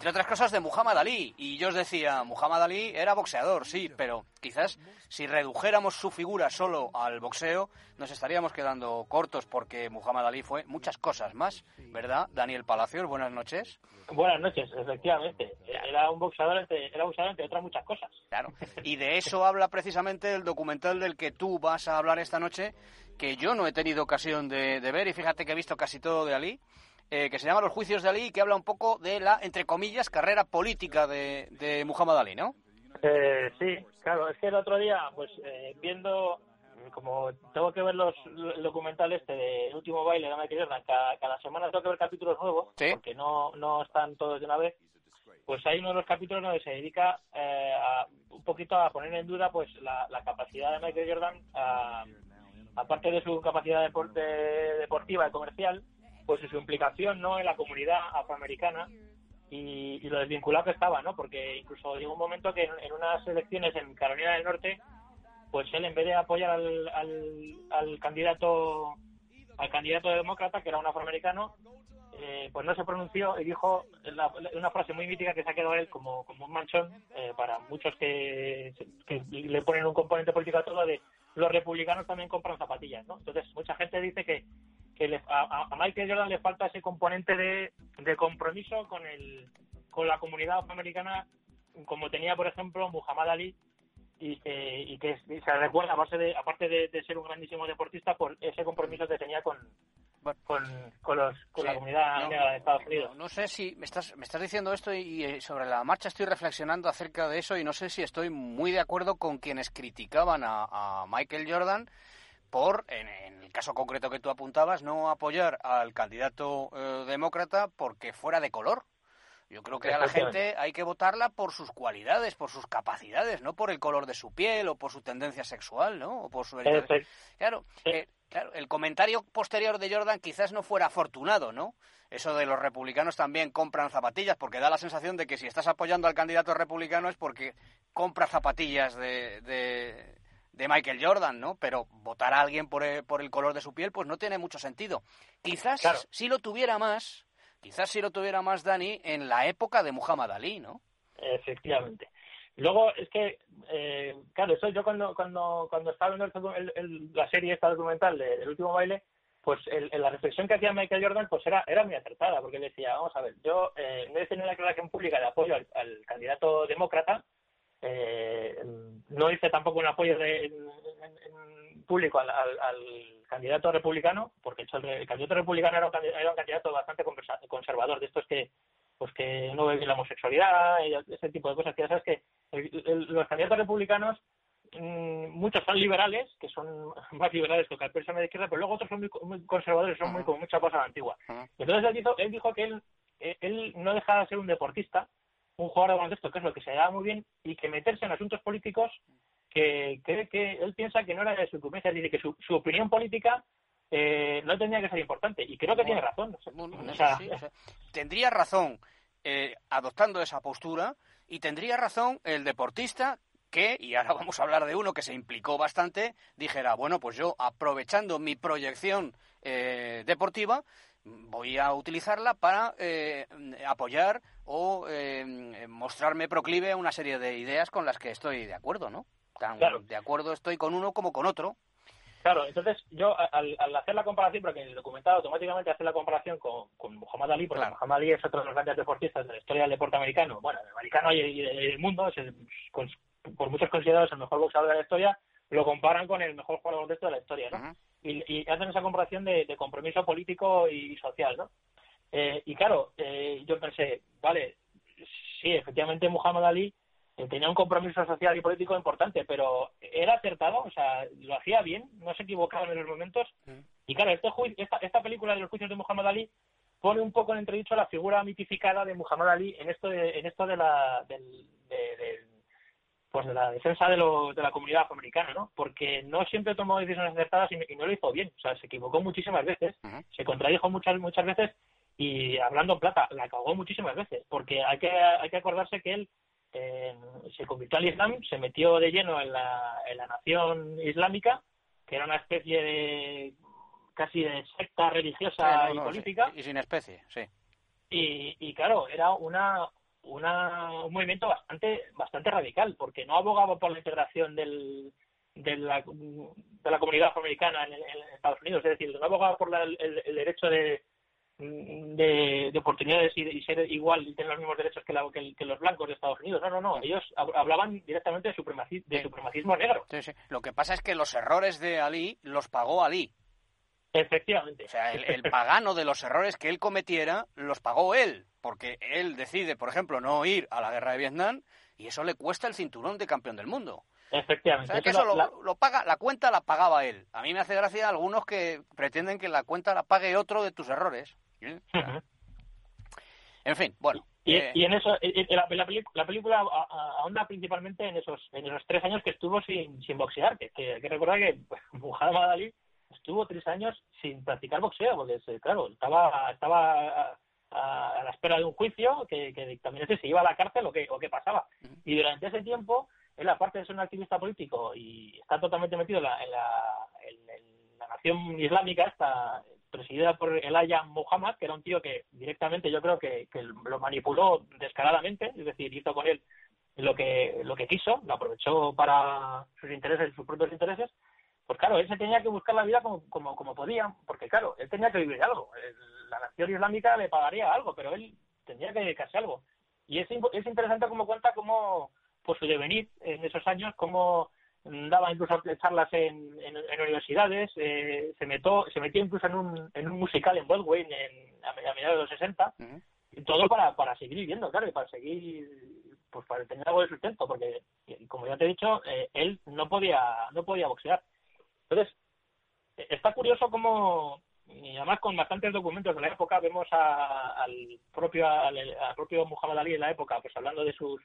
entre otras cosas de Muhammad Ali. Y yo os decía, Muhammad Ali era boxeador, sí, pero quizás si redujéramos su figura solo al boxeo, nos estaríamos quedando cortos porque Muhammad Ali fue muchas cosas más, ¿verdad? Daniel Palacios, buenas noches. Buenas noches, efectivamente. Era un boxeador, entre, era boxeador entre otras muchas cosas. Claro, y de eso habla precisamente el documental del que tú vas a hablar esta noche, que yo no he tenido ocasión de, de ver y fíjate que he visto casi todo de Ali eh, que se llama Los Juicios de Ali, que habla un poco de la, entre comillas, carrera política de, de Muhammad Ali, ¿no? Eh, sí, claro, es que el otro día, pues eh, viendo, como tengo que ver los, el documental este de último baile de Michael Jordan, cada, cada semana tengo que ver capítulos nuevos, porque no, no están todos de una vez, pues hay uno de los capítulos donde se dedica a, un poquito a poner en duda pues la, capacidad de Michael Jordan, aparte de su capacidad deportiva y comercial, pues su implicación no en la comunidad afroamericana y, lo desvinculado que estaba, ¿no? Porque incluso llegó un momento que en, unas elecciones en Carolina del Norte, pues él en vez de apoyar al, al, candidato al candidato demócrata, que era un afroamericano, eh, pues no se pronunció y dijo una frase muy mítica que se ha quedado él como, como un manchón eh, para muchos que, que, le ponen un componente político a todo de los republicanos también compran zapatillas, ¿no? Entonces mucha gente dice que que a, Michael Jordan le falta ese componente de, compromiso con el con la comunidad afroamericana como tenía por ejemplo Muhammad Ali y que, y que se recuerda a base de aparte de, ser un grandísimo deportista por ese compromiso que tenía con con, con, los, con la comunidad negra de Estados Unidos. No, sé si me estás, me estás diciendo esto y, y, sobre la marcha estoy reflexionando acerca de eso y no sé si estoy muy de acuerdo con quienes criticaban a, a Michael Jordan por, en, el caso concreto que tú apuntabas, no apoyar al candidato eh, demócrata porque fuera de color. Yo creo que a la gente hay que votarla por sus cualidades, por sus capacidades, no por el color de su piel o por su tendencia sexual, ¿no? O por su... Claro, eh, claro, el comentario posterior de Jordan quizás no fuera afortunado, ¿no? Eso de los republicanos también compran zapatillas, porque da la sensación de que si estás apoyando al candidato republicano es porque compra zapatillas de, de Michael Jordan, ¿no? Pero votar a alguien por el, por el color de su piel, pues no tiene mucho sentido. Quizás si lo tuviera más, quizás si lo tuviera más Dani en la época de Muhammad Ali, ¿no? Efectivamente. Luego es que, eh, claro, eso yo cuando cuando cuando estaba viendo la serie esta documental del último baile, pues la reflexión que hacía Michael Jordan pues era era muy acertada, porque decía, vamos a ver, yo eh, en vez de tener una declaración pública de apoyo al candidato demócrata, eh, no hice tampoco un apoyo de, en, público al, candidato republicano, porque el, candidato republicano era un, candidato bastante conservador, de estos que pues que no ve la homosexualidad y ese tipo de cosas que ya sabes que los candidatos republicanos mm, muchos son liberales, que son más liberales que el persona de izquierda, pero luego otros son muy, conservadores, son muy como mucha cosa antigua. Entonces él dijo, él dijo que él, él no dejaba de ser un deportista, un jugador de baloncesto, que es lo que se le da muy bien, y que meterse en asuntos políticos que cree que él piensa que no era de su incumbencia, dice que su, opinión política eh, no tendría que ser importante. Y creo que tiene razón. tendría razón eh, adoptando esa postura y tendría razón el deportista que, y ahora vamos a hablar de uno que se implicó bastante, dijera, bueno, pues yo aprovechando mi proyección eh, deportiva, voy a utilizarla para eh, apoyar o eh, mostrarme proclive a una serie de ideas con las que estoy de acuerdo, ¿no? Tan de acuerdo estoy con uno como con otro. Claro, entonces yo al, hacer la comparación, porque en el documental automáticamente hace la comparación con, con Muhammad Ali, porque Muhammad Ali es otro de los grandes deportistas de la historia del deporte americano, bueno, el americano y, del mundo, es por muchos considerados el mejor boxeador de la historia, lo comparan con el mejor jugador de de la historia, ¿no? y, hacen esa comparación de, compromiso político y social, ¿no? Eh, y claro, eh, yo pensé, vale, sí, efectivamente Muhammad Ali eh, tenía un compromiso social y político importante, pero era acertado, o sea, lo hacía bien, no se equivocaba en los momentos. Mm. Y claro, este esta, esta película de los juicios de Muhammad Ali pone un poco en entredicho la figura mitificada de Muhammad Ali en esto de, en esto de la, del, pues de la defensa de, lo, de la comunidad afroamericana, ¿no? Porque no siempre tomó decisiones acertadas y, no lo hizo bien. O sea, se equivocó muchísimas veces, se contradijo muchas muchas veces y hablando en plata, la cagó muchísimas veces. Porque hay que, hay que acordarse que él eh, se convirtió al Islam, se metió de lleno en la, en la nación islámica, que era una especie de casi de secta religiosa y política. Y sin especie, sí. Y, y claro, era una una, un movimiento bastante bastante radical, porque no abogaba por la integración del, de, la, de la comunidad afroamericana en, Estados Unidos, es decir, no abogaba por el, derecho de, de, oportunidades y, ser igual y tener los mismos derechos que, que, los blancos de Estados Unidos. No, no, no. Ellos hablaban directamente de, de supremacismo negro. Sí, sí. Lo que pasa es que los errores de Ali los pagó Ali. Efectivamente. O sea, el, pagano de los errores que él cometiera los pagó él, porque él decide, por ejemplo, no ir a la guerra de Vietnam y eso le cuesta el cinturón de campeón del mundo. Efectivamente. O sea, que eso lo, paga, la cuenta la pagaba él. A mí me hace gracia algunos que pretenden que la cuenta la pague otro de tus errores. En fin, bueno. Y, eh, en eso, la, la, película ahonda principalmente en esos, en esos tres años que estuvo sin, sin boxear. Que, que, que recordar que Muhammad Ali estuvo tres años sin practicar boxeo, porque claro, estaba, estaba a, la espera de un juicio que, que dictaminase si iba a la cárcel o qué, o qué pasaba. Y durante ese tiempo, él aparte de ser un activista político y está totalmente metido en la, en la, nación islámica, está presidida por el Aya Muhammad, que era un tío que directamente yo creo que, que lo manipuló descaradamente, es decir, hizo con él lo que lo que quiso, lo aprovechó para sus intereses, sus propios intereses, pues claro, él se tenía que buscar la vida como, como, como podía, porque claro, él tenía que vivir algo. La nación islámica le pagaría algo, pero él tendría que dedicarse a algo. Y es, es interesante como cuenta cómo, pues su devenir en esos años, cómo daba incluso charlas en, en, universidades, eh, se, metió, se metió incluso en un, en un musical en Broadway en, a, mediados de los 60, y todo para, para seguir viviendo, claro, y para seguir, pues para tener algo de sustento, porque, como ya te he dicho, eh, él no podía, no podía boxear. Entonces, e-, está curioso cómo, y además con bastantes documentos de la época, vemos al propio al, propio Muhammad Ali en la época, pues hablando de sus,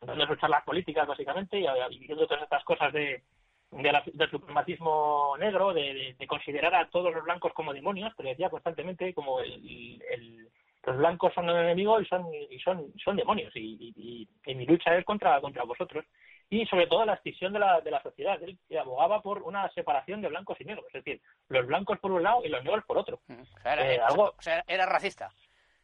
de sus charlas políticas, básicamente, y, viendo todas estas cosas de, del supremacismo negro, de, considerar a todos los blancos como demonios, pero decía constantemente como el, los blancos son el enemigo y son y son son demonios y, y, mi lucha es contra contra vosotros y sobre todo la extinción de la, de la sociedad. Él abogaba por una separación de blancos y negros, es decir, los blancos por un lado y los negros por otro. O sea, era, eh, algo... era racista.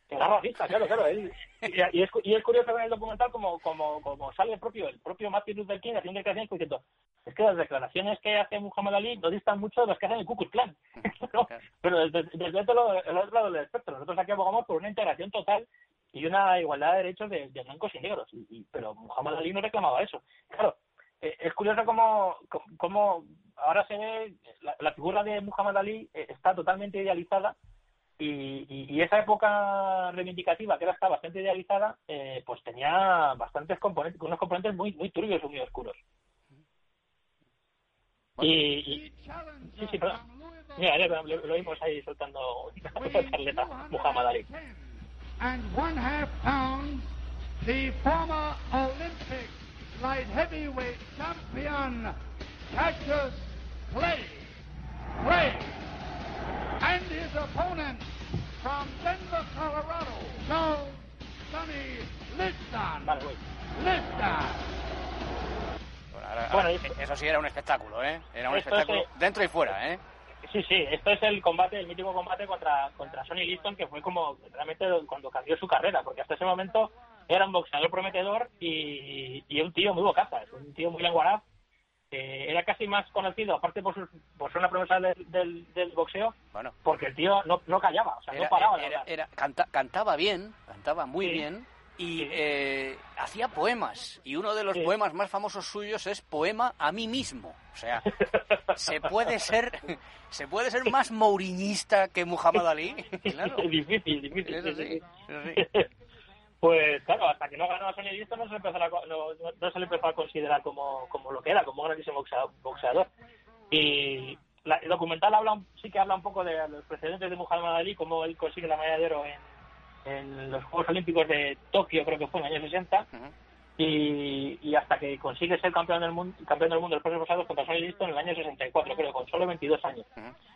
Era racista, claro, claro. Él, y, es, y es curioso ver el documental como, como, como sale el propio, el propio Martin Luther King haciendo declaraciones diciendo es que las declaraciones que hace Muhammad Ali no distan mucho de las que hacen el Ku Klux Klan. Pero desde, desde el otro lado del espectro, nosotros aquí abogamos por una integración total y una igualdad de derechos de, blancos y negros. Y, pero Muhammad Ali no reclamaba eso. Claro, eh, es curioso cómo, cómo ahora se ve, la, figura de Muhammad Ali eh, está totalmente idealizada y, y, esa época reivindicativa, que era está bastante idealizada, eh, pues tenía bastantes componentes, unos componentes muy, muy turbios y muy oscuros. Y, sí, sí, perdón. Mira, lo, lo, vimos ahí soltando una charleta, Muhammad Ali. And one half pounds, the former Olympic light heavyweight champion, Cassius Clay. Clay. And his opponent from Denver, Colorado, Charles Sonny Liston. Liston. Bueno, eso sí era un espectáculo, ¿eh? Era un espectáculo dentro y fuera, ¿eh? Sí, sí, esto es el combate, el mítico combate contra, contra Sonny Liston, que fue como realmente cuando cambió su carrera, porque hasta ese momento era un boxeador prometedor y, y un tío muy bocaza, un tío muy lenguaraz. era casi más conocido, aparte por, su, por ser una promesa del, del, boxeo, bueno, porque el tío no, no callaba, o sea, no paraba. Era, cantaba bien, cantaba muy bien, y eh, hacía poemas. Y uno de los poemas más famosos suyos es Poema a mí mismo. O sea, se puede ser se puede ser más mouriñista que Muhammad Ali. Claro. difícil, difícil. Pues claro, hasta que no ganó a Sonny Liston no se le empezó a, no, se le empezó a considerar como, como lo que era, como un grandísimo boxeador. Y el documental habla sí que habla un poco de los precedentes de Muhammad Ali, cómo él consigue la medalla de oro en, en los Juegos Olímpicos de Tokio, creo que fue en el año 60, y, y, hasta que consigue ser campeón del mundo, campeón del mundo de los pesos pesados contra Sonny Liston en el año 64, creo, con solo 22 años.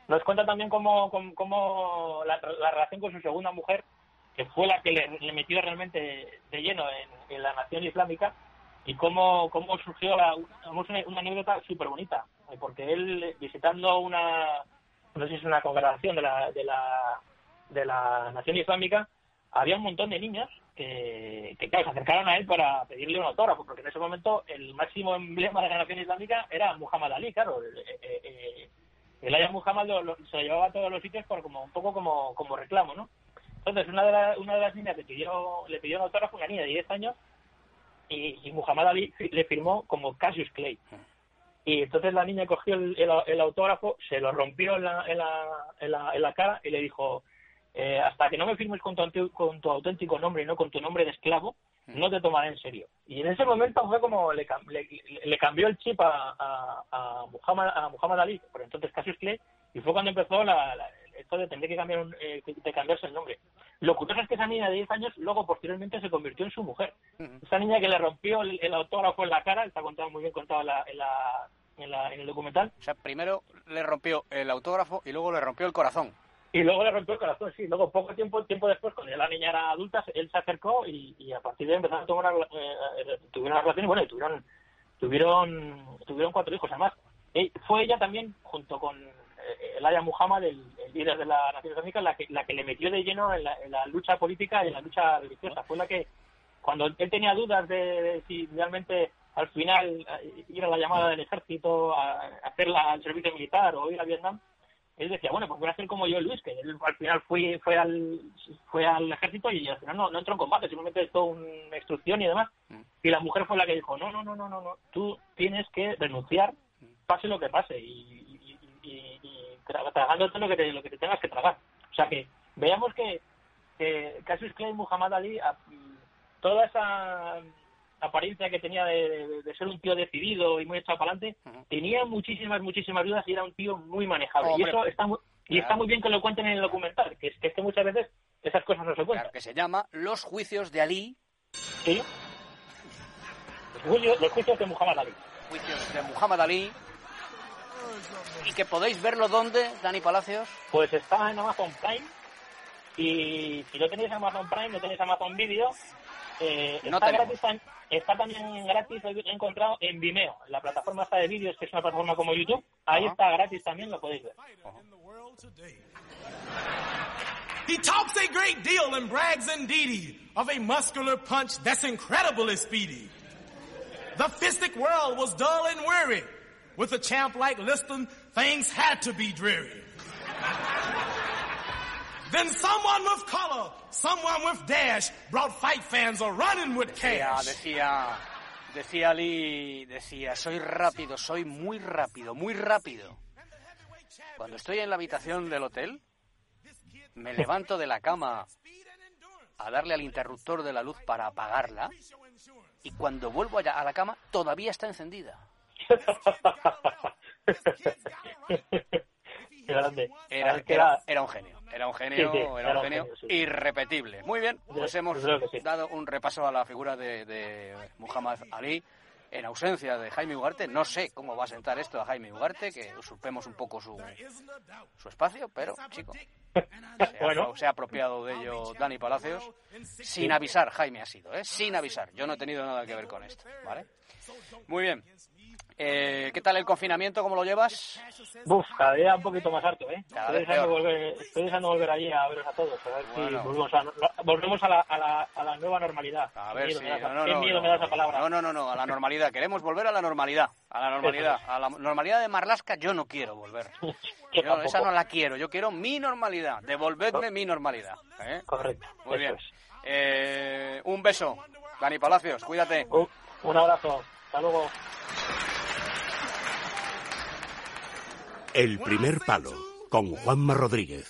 Nos cuenta también cómo, cómo, la, relación con su segunda mujer, que fue la que le, metió realmente de lleno en, la nación islámica, y cómo, cómo surgió la, una, una anécdota súper bonita, porque él visitando una, no sé si es una congregación de la, de la, de la nación islámica, había un montón de niños que, claro, se acercaron a él para pedirle un autógrafo, porque en ese momento el máximo emblema de la nación islámica era Muhammad Ali, claro. Eh, eh, el Ayah Muhammad se lo llevaba a todos los sitios por como un poco como, como reclamo, ¿no? Entonces, una de, una de las niñas le pidió, le pidió un autógrafo, una niña de 10 años, y, Muhammad Ali le firmó como Cassius Clay. Y entonces la niña cogió el, autógrafo, se lo rompió en la, en la, en la, cara y le dijo, eh, hasta que no me firmes con tu, con tu auténtico nombre y no con tu nombre de esclavo, no te tomaré en serio. Y en ese momento fue como le, le, cambió el chip a, a, Muhammad, a Muhammad Ali, por entonces Cassius Clay, y fue cuando empezó la, esto de tener que cambiar eh, de cambiarse el nombre. Lo curioso es que esa niña de 10 años luego posteriormente se convirtió en su mujer. Esa niña que le rompió el, autógrafo en la cara, está contado muy bien contado en, la, en, la, en, el documental. O sea, primero le rompió el autógrafo y luego le rompió el corazón. Y luego le rompió el corazón, sí. Luego, poco tiempo tiempo después, cuando la niña era adulta, él se acercó y, a partir de ahí empezaron a tomar eh, eh, tuvieron una relación y bueno, y tuvieron, tuvieron, tuvieron cuatro hijos. Además, fue ella también, junto con el Aya Muhammad, el, líder de la Nación Islámica, la que, la que le metió de lleno en la, lucha política y en la lucha religiosa. Fue la que, cuando él tenía dudas de, si realmente al final eh, ir a la llamada del ejército, a, hacer el servicio militar o ir a Vietnam, él decía, bueno, pues voy a hacer como yo, Luis, que él al final fue, fue, al, fue al ejército y al final no, no entró en combate, simplemente todo una instrucción y demás. Mm. Y la mujer fue la que dijo, no, no, no, no, no, no, tú tienes que renunciar, pase lo que pase. Y, tragándote lo que, te, lo que te tengas que tragar. O sea que veamos que, que Cassius Clay Muhammad Ali, toda esa apariencia que tenía de, ser un tío decidido y muy echado para adelante, tenía muchísimas, muchísimas dudas y era un tío muy manejable. y eso está muy, y está muy bien que lo cuenten en el documental, que es que, muchas veces esas cosas no se cuentan. que se llama Los juicios de Ali. Sí. Los juicios, los juicios de Muhammad Ali. Juicios de Muhammad Ali, ¿Y que podéis verlo dónde, Dani Palacios? Pues está en Amazon Prime. Y si no tenéis Amazon Prime, no tenéis Amazon Video, eh, está, gratis, está también gratis, lo he encontrado en Vimeo, la plataforma esta de vídeos, que es una plataforma como YouTube. Ahí está gratis también, lo podéis ver. He talks a great deal and brags indeed of a muscular punch that's incredibly speedy. The fistic world was dull and weary. With a champ like Liston, things had to be dreary. Then someone with color, someone with dash, brought fight fans a running with cash. Decía, decía, decía Lee, decía, soy rápido, soy muy rápido, muy rápido. Cuando estoy en la habitación del hotel, me levanto de la cama a darle al interruptor de la luz para apagarla y cuando vuelvo a la cama todavía está encendida. Era, era, un genio, era un genio, era, un genio irrepetible. Muy bien, pues hemos dado un repaso a la figura de, Muhammad Ali en ausencia de Jaime Ugarte. No sé cómo va a sentar esto a Jaime Ugarte, que usurpemos un poco su, su espacio, pero, chico, se, ha, apropiado de ello Dani Palacios. Sin avisar, Jaime ha sido, ¿eh? Sin avisar. Yo no he tenido nada que ver con esto, ¿vale? Muy bien. Eh, ¿Qué tal el confinamiento? ¿Cómo lo llevas? Uf, cada día un poquito más harto, ¿eh? estoy, deseando volver, estoy deseando volver allí a veros a todos, a ver si volvemos, a, volvemos a, la, a, la, a, la, nueva normalidad. A ver si... No, no, ¿Qué miedo me da esa palabra? No, no, no, no, a la normalidad. Queremos volver a la normalidad. A la normalidad. A la normalidad de Marlasca yo no quiero volver. Yo, esa no la quiero. Yo quiero mi normalidad. Devolvedme mi normalidad. ¿eh? Correcto. Muy bien. Eh, un beso. Dani Palacios, cuídate. un abrazo. Hasta luego. El primer palo con Juanma Rodríguez.